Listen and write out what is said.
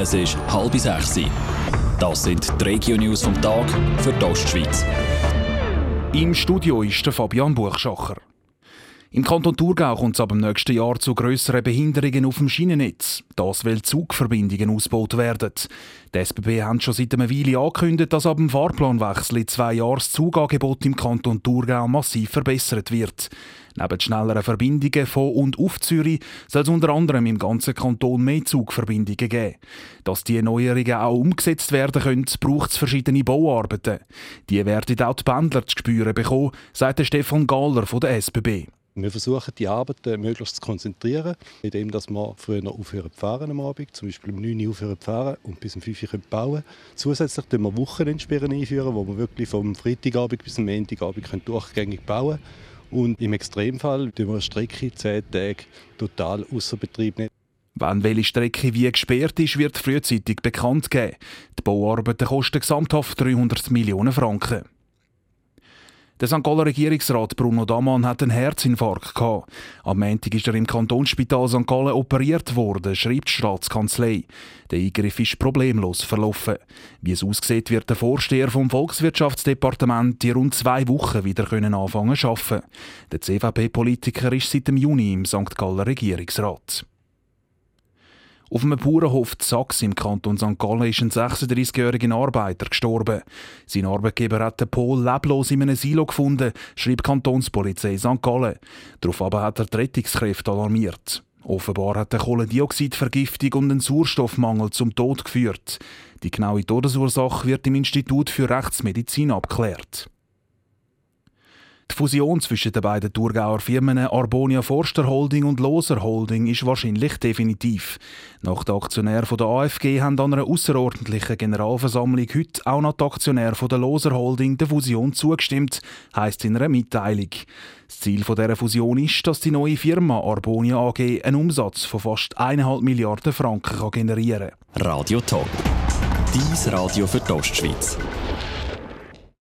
Es ist halb sechs. Das sind die Regio-News vom Tag für die Ostschweiz. Im Studio ist der Fabian Buchschacher. Im Kanton Thurgau kommt es ab dem nächsten Jahr zu grösseren Behinderungen auf dem Schienennetz. Das, weil Zugverbindungen ausgebaut werden. Die SBB haben schon seit einer Weile angekündigt, dass ab dem Fahrplanwechsel in zwei Jahren das Zugangebot im Kanton Thurgau massiv verbessert wird. Neben schnelleren Verbindungen von und auf Zürich soll es unter anderem im ganzen Kanton mehr Zugverbindungen geben. Dass diese Neuerungen auch umgesetzt werden können, braucht es verschiedene Bauarbeiten. Die werden auch die Pendler zu spüren bekommen, sagt Stefan Galler von der SBB. Wir versuchen, die Arbeiten möglichst zu konzentrieren, indem wir früher aufhören zu fahren am Abend, zum Beispiel um 9 Uhr aufhören zu fahren und bis um 5 Uhr bauen können. Zusätzlich einführen wir Wochenendsperren einführen, wo wir wirklich vom Freitagabend bis zum Montagabend durchgängig bauen können. Und im Extremfall tun wir eine Strecke 10 Tage total außer Betrieb nehmen. Wenn welche Strecke wie gesperrt ist, wird frühzeitig bekannt geben. Die Bauarbeiten kosten gesamthaft 300 Millionen Franken. Der St. Galler Regierungsrat Bruno Damann hat einen Herzinfarkt gehabt. Am Montag ist er im Kantonsspital St. Gallen operiert worden, schreibt die Staatskanzlei. Der Eingriff ist problemlos verlaufen. Wie es aussieht, wird der Vorsteher vom Volkswirtschaftsdepartement in rund zwei Wochen wieder können anfangen zu arbeiten. Der CVP-Politiker ist seit dem Juni im St. Galler Regierungsrat. Auf einem Bauernhof Sachs im Kanton St. Gallen ist ein 36-jähriger Arbeiter gestorben. Sein Arbeitgeber hat den Pol leblos in einem Silo gefunden, schrieb die Kantonspolizei St. Gallen. Daraufhin hat er die Rettungskräfte alarmiert. Offenbar hat eine Kohlendioxidvergiftung und ein Sauerstoffmangel zum Tod geführt. Die genaue Todesursache wird im Institut für Rechtsmedizin abgeklärt. Die Fusion zwischen den beiden Thurgauer Firmen Arbonia Forster Holding und Loser Holding ist wahrscheinlich definitiv. Nach den Aktionären der AFG haben an einer außerordentlichen Generalversammlung heute auch noch die Aktionäre der Loser Holding der Fusion zugestimmt, heisst in einer Mitteilung. Das Ziel dieser Fusion ist, dass die neue Firma Arbonia AG einen Umsatz von fast 1,5 Milliarden Franken generieren kann. Radio Top. Dies Radio für die Ostschweiz.